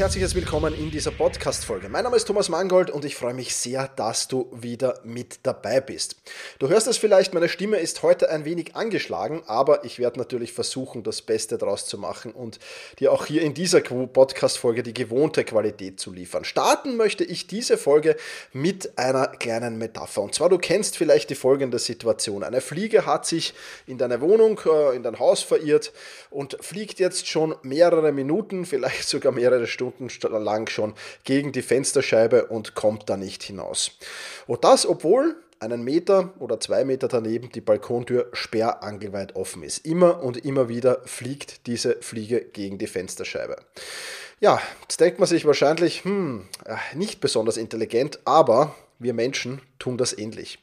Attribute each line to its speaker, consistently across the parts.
Speaker 1: Herzliches Willkommen in dieser Podcast-Folge. Mein Name ist Thomas Mangold und ich freue mich sehr, dass du wieder mit dabei bist. Du hörst es vielleicht, meine Stimme ist heute ein wenig angeschlagen, aber ich werde natürlich versuchen, das Beste daraus zu machen und dir auch hier in dieser Podcast-Folge die gewohnte Qualität zu liefern. Starten möchte ich diese Folge mit einer kleinen Metapher. Und zwar, du kennst vielleicht die folgende Situation. Eine Fliege hat sich in deine Wohnung, äh, in dein Haus verirrt und fliegt jetzt schon mehrere Minuten, vielleicht sogar mehrere Stunden Minuten lang schon gegen die Fensterscheibe und kommt da nicht hinaus. Und das, obwohl einen Meter oder zwei Meter daneben die Balkontür sperrangelweit offen ist. Immer und immer wieder fliegt diese Fliege gegen die Fensterscheibe. Ja, jetzt denkt man sich wahrscheinlich, hm, äh, nicht besonders intelligent, aber wir Menschen tun das ähnlich.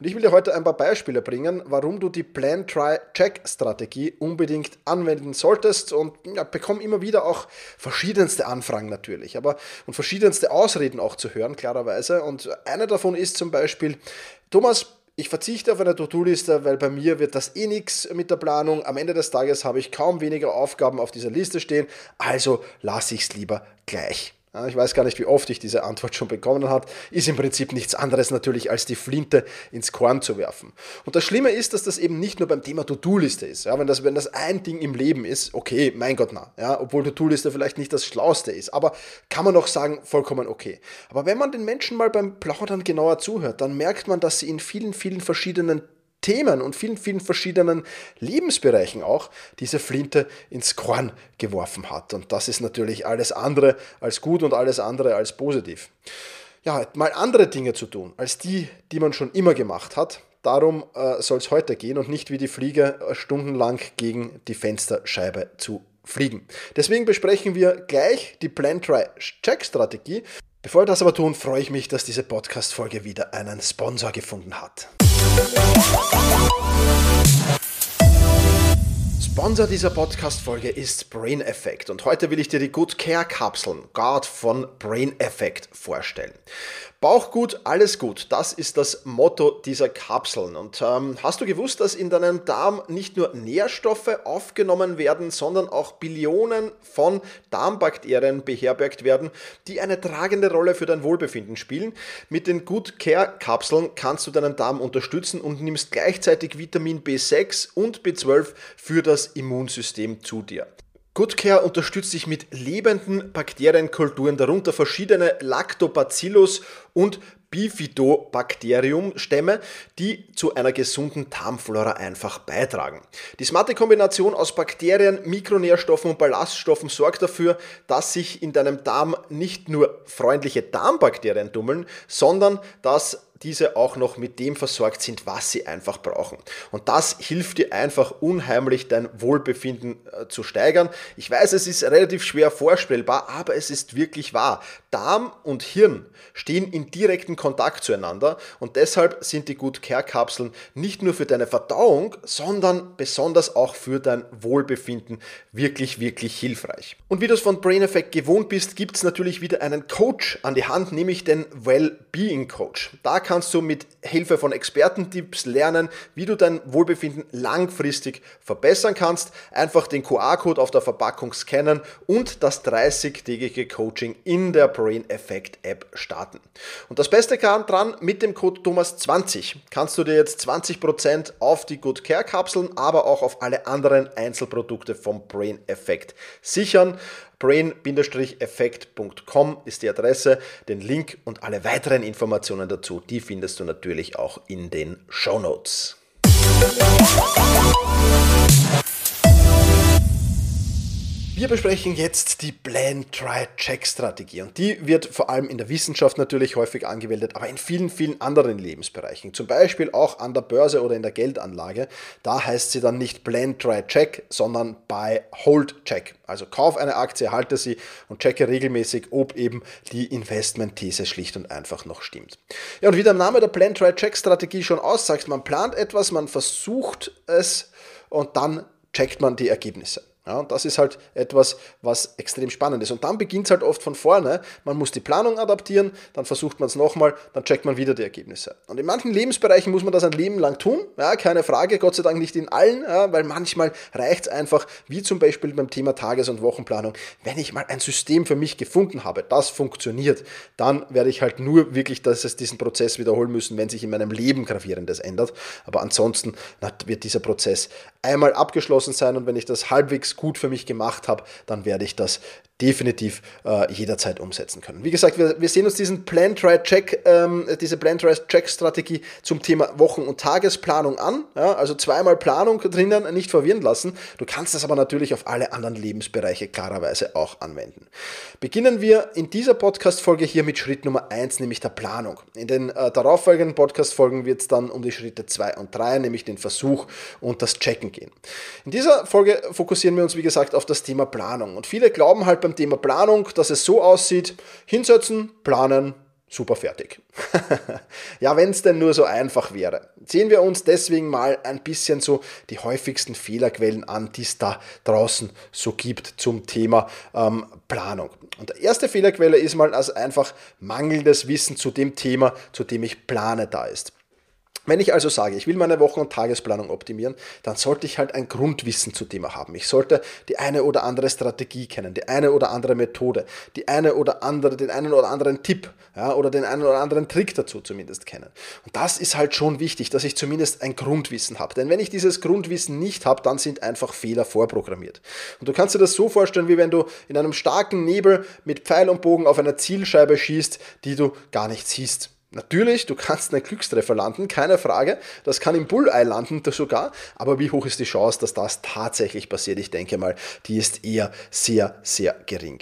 Speaker 1: Und ich will dir heute ein paar Beispiele bringen, warum du die Plan-Try-Check-Strategie unbedingt anwenden solltest und ja, bekomme immer wieder auch verschiedenste Anfragen natürlich, aber und verschiedenste Ausreden auch zu hören, klarerweise. Und eine davon ist zum Beispiel, Thomas, ich verzichte auf eine To-Do-Liste, weil bei mir wird das eh nichts mit der Planung. Am Ende des Tages habe ich kaum weniger Aufgaben auf dieser Liste stehen, also lasse ich es lieber gleich. Ich weiß gar nicht, wie oft ich diese Antwort schon bekommen habe. Ist im Prinzip nichts anderes natürlich, als die Flinte ins Korn zu werfen. Und das Schlimme ist, dass das eben nicht nur beim Thema To-Do-Liste ist. Ja, wenn, das, wenn das ein Ding im Leben ist, okay, mein Gott, na. Ja, obwohl To-Do-Liste vielleicht nicht das Schlauste ist. Aber kann man noch sagen, vollkommen okay. Aber wenn man den Menschen mal beim Plaudern genauer zuhört, dann merkt man, dass sie in vielen, vielen verschiedenen Themen und vielen, vielen verschiedenen Lebensbereichen auch diese Flinte ins Korn geworfen hat. Und das ist natürlich alles andere als gut und alles andere als positiv. Ja, mal andere Dinge zu tun, als die, die man schon immer gemacht hat. Darum äh, soll es heute gehen und nicht wie die Fliege äh, stundenlang gegen die Fensterscheibe zu fliegen. Deswegen besprechen wir gleich die Plan-Try-Check-Strategie. Bevor wir das aber tun, freue ich mich, dass diese Podcast-Folge wieder einen Sponsor gefunden hat. Sponsor dieser Podcast-Folge ist Brain Effect und heute will ich dir die Good Care Kapseln Guard von Brain Effect vorstellen. Bauch gut, alles gut. Das ist das Motto dieser Kapseln. Und ähm, hast du gewusst, dass in deinem Darm nicht nur Nährstoffe aufgenommen werden, sondern auch Billionen von Darmbakterien beherbergt werden, die eine tragende Rolle für dein Wohlbefinden spielen? Mit den Good Care Kapseln kannst du deinen Darm unterstützen und nimmst gleichzeitig Vitamin B6 und B12 für das Immunsystem zu dir. GoodCare unterstützt dich mit lebenden Bakterienkulturen, darunter verschiedene Lactobacillus und Bifidobacterium-Stämme, die zu einer gesunden Darmflora einfach beitragen. Die smarte Kombination aus Bakterien, Mikronährstoffen und Ballaststoffen sorgt dafür, dass sich in deinem Darm nicht nur freundliche Darmbakterien tummeln, sondern dass diese auch noch mit dem versorgt sind, was sie einfach brauchen. Und das hilft dir einfach unheimlich, dein Wohlbefinden äh, zu steigern. Ich weiß, es ist relativ schwer vorstellbar, aber es ist wirklich wahr. Darm und Hirn stehen in direkten Kontakt zueinander und deshalb sind die Good Care Kapseln nicht nur für deine Verdauung, sondern besonders auch für dein Wohlbefinden wirklich, wirklich hilfreich. Und wie du es von Brain Effect gewohnt bist, gibt es natürlich wieder einen Coach an die Hand, nämlich den Well-Being Coach. Da kann kannst du mit Hilfe von Expertentipps lernen, wie du dein Wohlbefinden langfristig verbessern kannst. Einfach den QR-Code auf der Verpackung scannen und das 30-tägige Coaching in der Brain Effect App starten. Und das Beste dran, mit dem Code Thomas20 kannst du dir jetzt 20% auf die Good Care Kapseln, aber auch auf alle anderen Einzelprodukte vom Brain Effect sichern brain-effekt.com ist die Adresse. Den Link und alle weiteren Informationen dazu, die findest du natürlich auch in den Show Notes. Wir besprechen jetzt die Plan, Try, Check Strategie und die wird vor allem in der Wissenschaft natürlich häufig angewendet, aber in vielen, vielen anderen Lebensbereichen. Zum Beispiel auch an der Börse oder in der Geldanlage. Da heißt sie dann nicht Plan, Try, Check, sondern Buy, Hold, Check. Also kauf eine Aktie, halte sie und checke regelmäßig, ob eben die Investmentthese schlicht und einfach noch stimmt. Ja, und wie der Name der Plan, Try, Check Strategie schon aussagt, man plant etwas, man versucht es und dann checkt man die Ergebnisse. Ja, und das ist halt etwas, was extrem spannend ist. Und dann beginnt es halt oft von vorne. Man muss die Planung adaptieren, dann versucht man es nochmal, dann checkt man wieder die Ergebnisse. Und in manchen Lebensbereichen muss man das ein Leben lang tun. Ja, keine Frage, Gott sei Dank nicht in allen, ja, weil manchmal reicht es einfach, wie zum Beispiel beim Thema Tages- und Wochenplanung, wenn ich mal ein System für mich gefunden habe, das funktioniert, dann werde ich halt nur wirklich dass es diesen Prozess wiederholen müssen, wenn sich in meinem Leben gravierendes ändert. Aber ansonsten wird dieser Prozess einmal abgeschlossen sein und wenn ich das halbwegs gut für mich gemacht habe, dann werde ich das definitiv äh, jederzeit umsetzen können. Wie gesagt, wir, wir sehen uns diesen Plan, Try, Check, ähm, diese Plan, Try, Check Strategie zum Thema Wochen- und Tagesplanung an. Ja, also zweimal Planung drinnen, nicht verwirren lassen. Du kannst das aber natürlich auf alle anderen Lebensbereiche klarerweise auch anwenden. Beginnen wir in dieser Podcast-Folge hier mit Schritt Nummer 1, nämlich der Planung. In den äh, darauffolgenden Podcast-Folgen wird es dann um die Schritte 2 und 3, nämlich den Versuch und das Checken gehen. In dieser Folge fokussieren wir uns, wie gesagt, auf das Thema Planung. Und viele glauben halt beim Thema Planung, dass es so aussieht, hinsetzen, planen, super fertig. ja, wenn es denn nur so einfach wäre. Sehen wir uns deswegen mal ein bisschen so die häufigsten Fehlerquellen an, die es da draußen so gibt zum Thema ähm, Planung. Und die erste Fehlerquelle ist mal als einfach mangelndes Wissen zu dem Thema, zu dem ich plane, da ist. Wenn ich also sage, ich will meine Wochen- und Tagesplanung optimieren, dann sollte ich halt ein Grundwissen zu dem haben. Ich sollte die eine oder andere Strategie kennen, die eine oder andere Methode, die eine oder andere, den einen oder anderen Tipp ja, oder den einen oder anderen Trick dazu zumindest kennen. Und das ist halt schon wichtig, dass ich zumindest ein Grundwissen habe. Denn wenn ich dieses Grundwissen nicht habe, dann sind einfach Fehler vorprogrammiert. Und du kannst dir das so vorstellen, wie wenn du in einem starken Nebel mit Pfeil und Bogen auf einer Zielscheibe schießt, die du gar nicht siehst. Natürlich, du kannst einen Glückstreffer landen, keine Frage. Das kann im Bullei landen sogar. Aber wie hoch ist die Chance, dass das tatsächlich passiert? Ich denke mal, die ist eher sehr, sehr gering.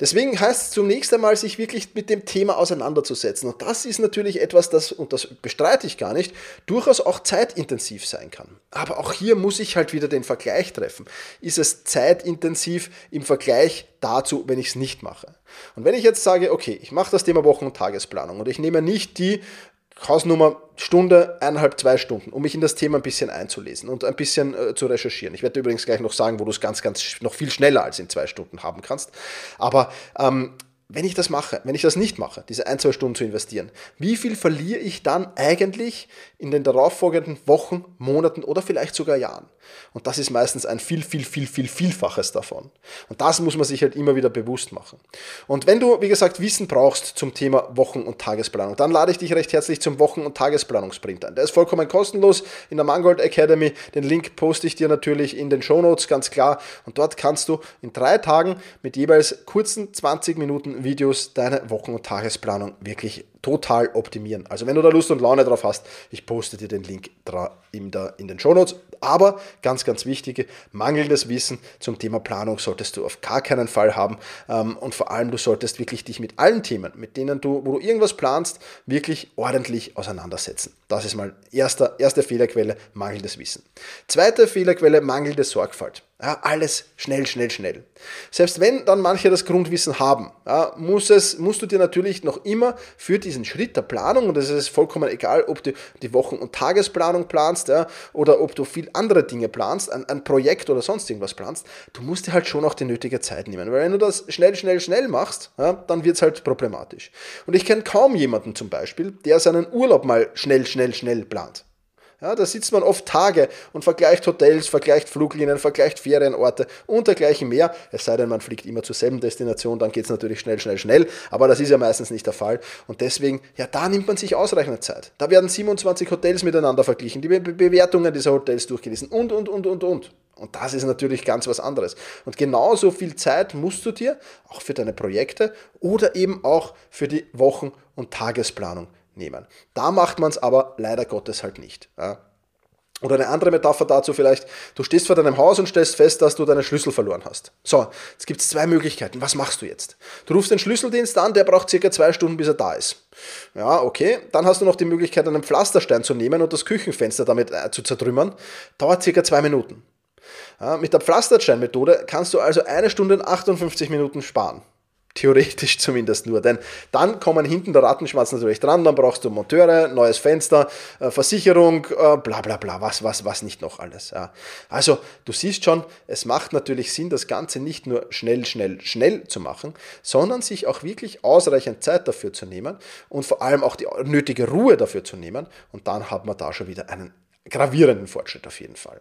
Speaker 1: Deswegen heißt es zunächst einmal, sich wirklich mit dem Thema auseinanderzusetzen. Und das ist natürlich etwas, das, und das bestreite ich gar nicht, durchaus auch zeitintensiv sein kann. Aber auch hier muss ich halt wieder den Vergleich treffen. Ist es zeitintensiv im Vergleich dazu, wenn ich es nicht mache? Und wenn ich jetzt sage, okay, ich mache das Thema Wochen- und Tagesplanung und ich nehme nicht die Hausnummer Stunde, eineinhalb, zwei Stunden, um mich in das Thema ein bisschen einzulesen und ein bisschen äh, zu recherchieren. Ich werde übrigens gleich noch sagen, wo du es ganz, ganz noch viel schneller als in zwei Stunden haben kannst. Aber ähm, wenn ich das mache, wenn ich das nicht mache, diese ein, zwei Stunden zu investieren, wie viel verliere ich dann eigentlich in den darauffolgenden Wochen, Monaten oder vielleicht sogar Jahren? Und das ist meistens ein viel, viel, viel, viel, vielfaches davon. Und das muss man sich halt immer wieder bewusst machen. Und wenn du, wie gesagt, Wissen brauchst zum Thema Wochen- und Tagesplanung, dann lade ich dich recht herzlich zum Wochen- und Tagesplanungsprint ein. Der ist vollkommen kostenlos in der Mangold Academy. Den Link poste ich dir natürlich in den Show Notes, ganz klar. Und dort kannst du in drei Tagen mit jeweils kurzen 20 Minuten Videos deine Wochen- und Tagesplanung wirklich total optimieren. Also wenn du da Lust und Laune drauf hast, ich poste dir den Link in, den Show Notes. Aber ganz, ganz wichtige, mangelndes Wissen zum Thema Planung solltest du auf gar keinen Fall haben. Ähm, und vor allem, du solltest wirklich dich mit allen Themen, mit denen du, wo du irgendwas planst, wirklich ordentlich auseinandersetzen. Das ist mal erste, erste Fehlerquelle, mangelndes Wissen. Zweite Fehlerquelle, mangelnde Sorgfalt. Ja, alles schnell, schnell, schnell. Selbst wenn dann manche das Grundwissen haben, ja, muss es, musst du dir natürlich noch immer für diesen Schritt der Planung, und es ist vollkommen egal, ob du die Wochen- und Tagesplanung planst ja, oder ob du viel andere Dinge planst, ein, ein Projekt oder sonst irgendwas planst, du musst dir halt schon auch die nötige Zeit nehmen. Weil wenn du das schnell, schnell, schnell machst, ja, dann wird es halt problematisch. Und ich kenne kaum jemanden zum Beispiel, der seinen Urlaub mal schnell, schnell, schnell plant. Ja, da sitzt man oft Tage und vergleicht Hotels, vergleicht Fluglinien, vergleicht Ferienorte und dergleichen mehr. Es sei denn, man fliegt immer zur selben Destination, dann geht es natürlich schnell, schnell, schnell. Aber das ist ja meistens nicht der Fall. Und deswegen, ja, da nimmt man sich ausreichend Zeit. Da werden 27 Hotels miteinander verglichen, die Be Bewertungen dieser Hotels durchgelesen und, und, und, und, und. Und das ist natürlich ganz was anderes. Und genauso viel Zeit musst du dir auch für deine Projekte oder eben auch für die Wochen- und Tagesplanung nehmen. Da macht man es aber leider Gottes halt nicht. Ja. Oder eine andere Metapher dazu vielleicht, du stehst vor deinem Haus und stellst fest, dass du deine Schlüssel verloren hast. So, jetzt gibt es zwei Möglichkeiten. Was machst du jetzt? Du rufst den Schlüsseldienst an, der braucht circa zwei Stunden, bis er da ist. Ja, okay. Dann hast du noch die Möglichkeit, einen Pflasterstein zu nehmen und das Küchenfenster damit äh, zu zertrümmern. Dauert circa zwei Minuten. Ja, mit der Pflastersteinmethode kannst du also eine Stunde und 58 Minuten sparen. Theoretisch zumindest nur, denn dann kommen hinten der Rattenschwanz natürlich dran, dann brauchst du Monteure, neues Fenster, äh, Versicherung, äh, bla bla bla, was, was, was nicht noch alles. Ja. Also du siehst schon, es macht natürlich Sinn, das Ganze nicht nur schnell, schnell, schnell zu machen, sondern sich auch wirklich ausreichend Zeit dafür zu nehmen und vor allem auch die nötige Ruhe dafür zu nehmen und dann haben wir da schon wieder einen gravierenden Fortschritt auf jeden Fall.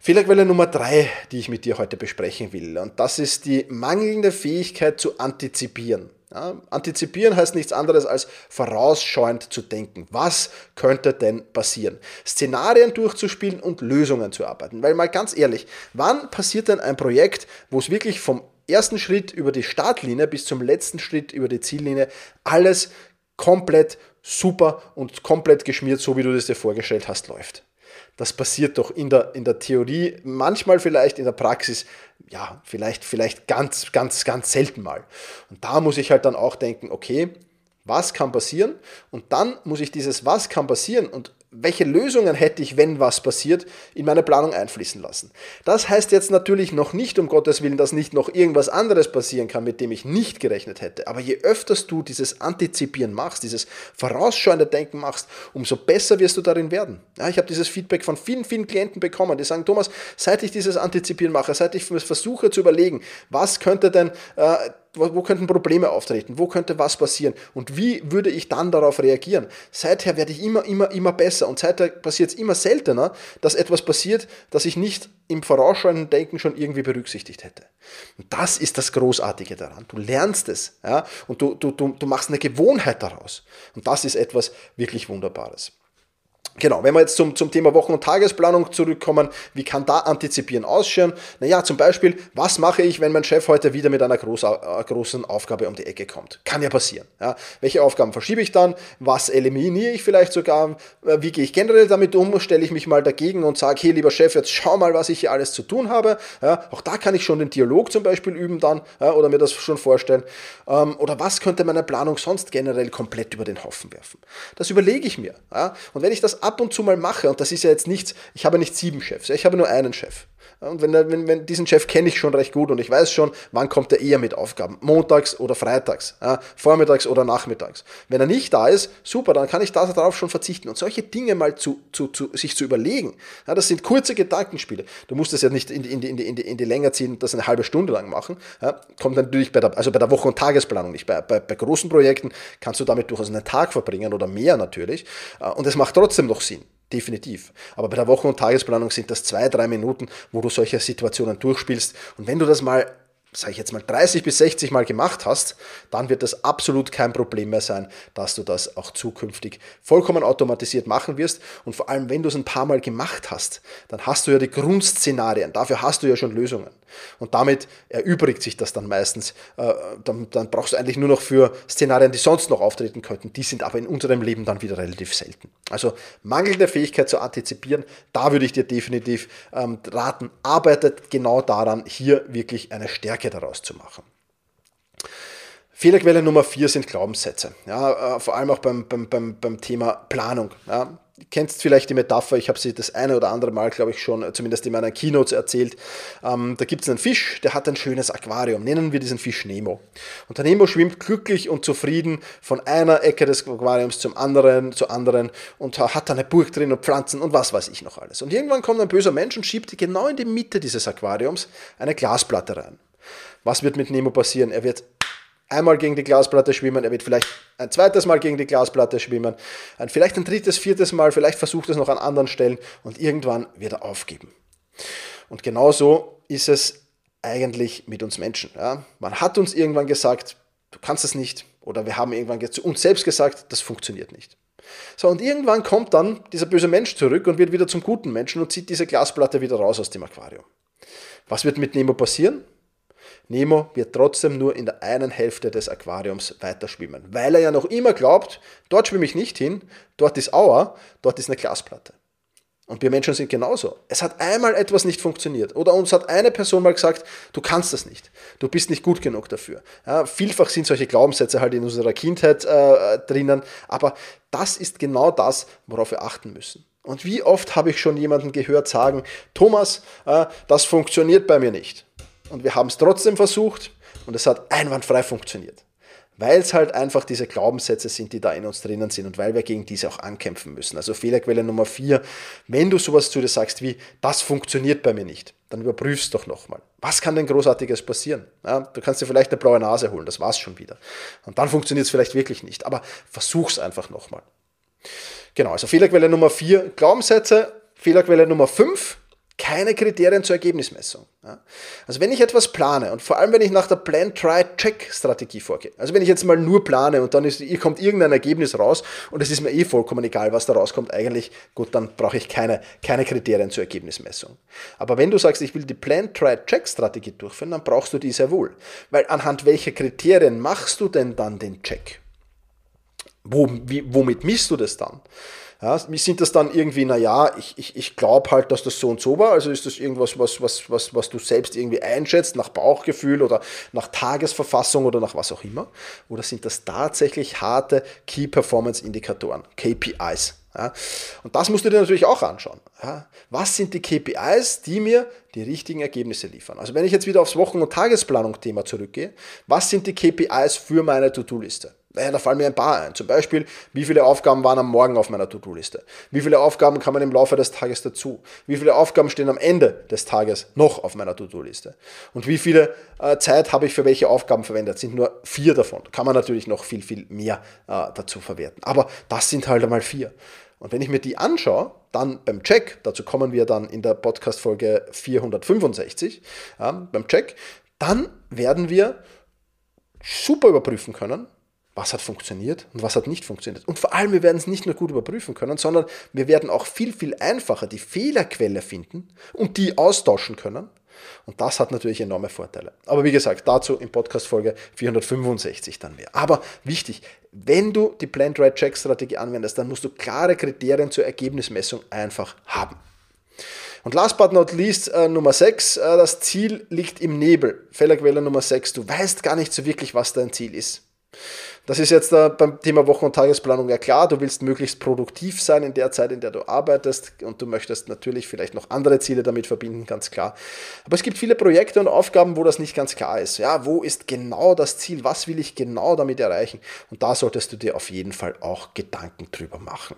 Speaker 1: Fehlerquelle Nummer drei, die ich mit dir heute besprechen will, und das ist die mangelnde Fähigkeit zu antizipieren. Ja, antizipieren heißt nichts anderes als vorausschauend zu denken. Was könnte denn passieren? Szenarien durchzuspielen und Lösungen zu arbeiten. Weil mal ganz ehrlich, wann passiert denn ein Projekt, wo es wirklich vom ersten Schritt über die Startlinie bis zum letzten Schritt über die Ziellinie alles komplett super und komplett geschmiert, so wie du das dir vorgestellt hast, läuft? Das passiert doch in der, in der Theorie, manchmal vielleicht in der Praxis, ja, vielleicht, vielleicht ganz, ganz, ganz selten mal. Und da muss ich halt dann auch denken, okay, was kann passieren? Und dann muss ich dieses Was kann passieren und welche Lösungen hätte ich, wenn was passiert, in meine Planung einfließen lassen. Das heißt jetzt natürlich noch nicht, um Gottes Willen, dass nicht noch irgendwas anderes passieren kann, mit dem ich nicht gerechnet hätte. Aber je öfters du dieses Antizipieren machst, dieses vorausschauende Denken machst, umso besser wirst du darin werden. Ja, ich habe dieses Feedback von vielen, vielen Klienten bekommen, die sagen, Thomas, seit ich dieses Antizipieren mache, seit ich versuche zu überlegen, was könnte denn äh, wo könnten Probleme auftreten, wo könnte was passieren und wie würde ich dann darauf reagieren. Seither werde ich immer, immer, immer besser und seither passiert es immer seltener, dass etwas passiert, das ich nicht im vorausschauenden Denken schon irgendwie berücksichtigt hätte. Und das ist das Großartige daran. Du lernst es ja, und du, du, du, du machst eine Gewohnheit daraus. Und das ist etwas wirklich Wunderbares. Genau, wenn wir jetzt zum, zum Thema Wochen- und Tagesplanung zurückkommen, wie kann da Antizipieren ausschauen? Naja, zum Beispiel, was mache ich, wenn mein Chef heute wieder mit einer groß, äh, großen Aufgabe um die Ecke kommt? Kann ja passieren. Ja. Welche Aufgaben verschiebe ich dann? Was eliminiere ich vielleicht sogar? Äh, wie gehe ich generell damit um? Stelle ich mich mal dagegen und sage, hey lieber Chef, jetzt schau mal, was ich hier alles zu tun habe. Ja. Auch da kann ich schon den Dialog zum Beispiel üben dann ja, oder mir das schon vorstellen. Ähm, oder was könnte meine Planung sonst generell komplett über den Haufen werfen? Das überlege ich mir. Und wenn ich das ab und zu mal mache, und das ist ja jetzt nichts, ich habe nicht sieben Chefs, ich habe nur einen Chef. Und wenn, wenn, wenn diesen Chef kenne ich schon recht gut und ich weiß schon, wann kommt er eher mit Aufgaben. Montags oder freitags, ja, vormittags oder nachmittags. Wenn er nicht da ist, super, dann kann ich darauf schon verzichten. Und solche Dinge mal zu, zu, zu sich zu überlegen, ja, das sind kurze Gedankenspiele. Du musst das ja nicht in die, in die, in die, in die, in die Länge ziehen und das eine halbe Stunde lang machen. Ja, kommt natürlich bei der, also bei der Woche- und Tagesplanung nicht. Bei, bei, bei großen Projekten kannst du damit durchaus einen Tag verbringen oder mehr natürlich. Äh, und es macht trotzdem noch Sinn. Definitiv. Aber bei der Wochen- und Tagesplanung sind das zwei, drei Minuten, wo du solche Situationen durchspielst. Und wenn du das mal sage ich jetzt mal, 30 bis 60 Mal gemacht hast, dann wird das absolut kein Problem mehr sein, dass du das auch zukünftig vollkommen automatisiert machen wirst. Und vor allem, wenn du es ein paar Mal gemacht hast, dann hast du ja die Grundszenarien. Dafür hast du ja schon Lösungen. Und damit erübrigt sich das dann meistens. Äh, dann, dann brauchst du eigentlich nur noch für Szenarien, die sonst noch auftreten könnten. Die sind aber in unserem Leben dann wieder relativ selten. Also mangelnde Fähigkeit zu antizipieren, da würde ich dir definitiv ähm, raten, arbeitet genau daran, hier wirklich eine Stärke Stärke daraus zu machen. Fehlerquelle Nummer vier sind Glaubenssätze. Ja, äh, vor allem auch beim, beim, beim, beim Thema Planung. Ja. Du kennst vielleicht die Metapher, ich habe sie das eine oder andere Mal, glaube ich, schon, zumindest in meiner Keynotes erzählt. Ähm, da gibt es einen Fisch, der hat ein schönes Aquarium. Nennen wir diesen Fisch Nemo. Und der Nemo schwimmt glücklich und zufrieden von einer Ecke des Aquariums zum anderen, zur anderen und hat da eine Burg drin und Pflanzen und was weiß ich noch alles. Und irgendwann kommt ein böser Mensch und schiebt genau in die Mitte dieses Aquariums eine Glasplatte rein. Was wird mit Nemo passieren? Er wird einmal gegen die Glasplatte schwimmen, er wird vielleicht ein zweites Mal gegen die Glasplatte schwimmen, vielleicht ein drittes, viertes Mal, vielleicht versucht er es noch an anderen Stellen und irgendwann wird er aufgeben. Und genauso ist es eigentlich mit uns Menschen. Ja? Man hat uns irgendwann gesagt, du kannst es nicht, oder wir haben irgendwann zu uns selbst gesagt, das funktioniert nicht. So, und irgendwann kommt dann dieser böse Mensch zurück und wird wieder zum guten Menschen und zieht diese Glasplatte wieder raus aus dem Aquarium. Was wird mit Nemo passieren? Nemo wird trotzdem nur in der einen Hälfte des Aquariums weiterschwimmen, weil er ja noch immer glaubt, dort schwimme ich nicht hin, dort ist Auer, dort ist eine Glasplatte. Und wir Menschen sind genauso. Es hat einmal etwas nicht funktioniert. Oder uns hat eine Person mal gesagt, du kannst das nicht. Du bist nicht gut genug dafür. Ja, vielfach sind solche Glaubenssätze halt in unserer Kindheit äh, drinnen. Aber das ist genau das, worauf wir achten müssen. Und wie oft habe ich schon jemanden gehört sagen, Thomas, äh, das funktioniert bei mir nicht und wir haben es trotzdem versucht und es hat einwandfrei funktioniert. Weil es halt einfach diese Glaubenssätze sind, die da in uns drinnen sind und weil wir gegen diese auch ankämpfen müssen. Also Fehlerquelle Nummer vier, wenn du sowas zu dir sagst wie, das funktioniert bei mir nicht, dann überprüfst doch nochmal. Was kann denn Großartiges passieren? Ja, du kannst dir vielleicht eine blaue Nase holen, das war's schon wieder. Und dann funktioniert es vielleicht wirklich nicht, aber versuch's einfach nochmal. Genau, also Fehlerquelle Nummer vier, Glaubenssätze. Fehlerquelle Nummer fünf, keine Kriterien zur Ergebnismessung. Also wenn ich etwas plane und vor allem wenn ich nach der Plan-Try-Check-Strategie vorgehe, also wenn ich jetzt mal nur plane und dann ist, kommt irgendein Ergebnis raus und es ist mir eh vollkommen egal, was da rauskommt, eigentlich, gut, dann brauche ich keine, keine Kriterien zur Ergebnismessung. Aber wenn du sagst, ich will die Plan-Try-Check-Strategie durchführen, dann brauchst du die sehr wohl. Weil anhand welcher Kriterien machst du denn dann den Check? Womit misst du das dann? Ja, sind das dann irgendwie, naja, ich, ich, ich glaube halt, dass das so und so war, also ist das irgendwas, was, was, was, was du selbst irgendwie einschätzt, nach Bauchgefühl oder nach Tagesverfassung oder nach was auch immer? Oder sind das tatsächlich harte Key Performance Indikatoren, KPIs? Ja, und das musst du dir natürlich auch anschauen. Ja, was sind die KPIs, die mir die richtigen Ergebnisse liefern? Also wenn ich jetzt wieder aufs Wochen- und Tagesplanung-Thema zurückgehe, was sind die KPIs für meine To-Do-Liste? Naja, da fallen mir ein paar ein. Zum Beispiel, wie viele Aufgaben waren am Morgen auf meiner To-Do-Liste? Wie viele Aufgaben kann man im Laufe des Tages dazu? Wie viele Aufgaben stehen am Ende des Tages noch auf meiner To-Do-Liste? Und wie viele äh, Zeit habe ich für welche Aufgaben verwendet? Sind nur vier davon. Kann man natürlich noch viel, viel mehr äh, dazu verwerten. Aber das sind halt einmal vier. Und wenn ich mir die anschaue, dann beim Check, dazu kommen wir dann in der Podcast-Folge 465, ja, beim Check, dann werden wir super überprüfen können, was hat funktioniert und was hat nicht funktioniert. Und vor allem, wir werden es nicht nur gut überprüfen können, sondern wir werden auch viel, viel einfacher die Fehlerquelle finden und die austauschen können. Und das hat natürlich enorme Vorteile. Aber wie gesagt, dazu in Podcast Folge 465 dann mehr. Aber wichtig, wenn du die Plant Right Check Strategie anwendest, dann musst du klare Kriterien zur Ergebnismessung einfach haben. Und last but not least, äh, Nummer 6, äh, das Ziel liegt im Nebel. Fehlerquelle Nummer 6, du weißt gar nicht so wirklich, was dein Ziel ist. Das ist jetzt äh, beim Thema Wochen- und Tagesplanung ja klar. Du willst möglichst produktiv sein in der Zeit, in der du arbeitest und du möchtest natürlich vielleicht noch andere Ziele damit verbinden, ganz klar. Aber es gibt viele Projekte und Aufgaben, wo das nicht ganz klar ist. Ja, wo ist genau das Ziel? Was will ich genau damit erreichen? Und da solltest du dir auf jeden Fall auch Gedanken drüber machen.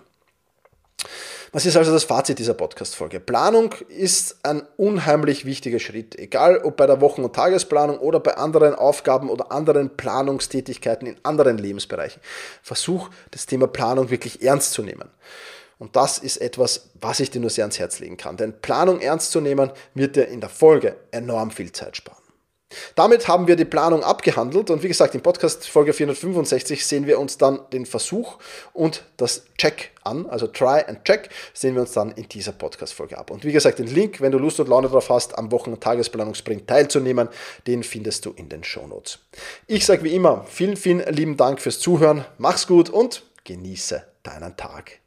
Speaker 1: Was ist also das Fazit dieser Podcast-Folge? Planung ist ein unheimlich wichtiger Schritt, egal ob bei der Wochen- und Tagesplanung oder bei anderen Aufgaben oder anderen Planungstätigkeiten in anderen Lebensbereichen. Versuch, das Thema Planung wirklich ernst zu nehmen. Und das ist etwas, was ich dir nur sehr ans Herz legen kann. Denn Planung ernst zu nehmen, wird dir in der Folge enorm viel Zeit sparen. Damit haben wir die Planung abgehandelt und wie gesagt, in Podcast Folge 465 sehen wir uns dann den Versuch und das Check an, also Try and Check, sehen wir uns dann in dieser Podcast Folge ab. Und wie gesagt, den Link, wenn du Lust und Laune drauf hast, am Wochen- und Tagesplanungsprint teilzunehmen, den findest du in den Show Notes. Ich sage wie immer, vielen, vielen lieben Dank fürs Zuhören, mach's gut und genieße deinen Tag.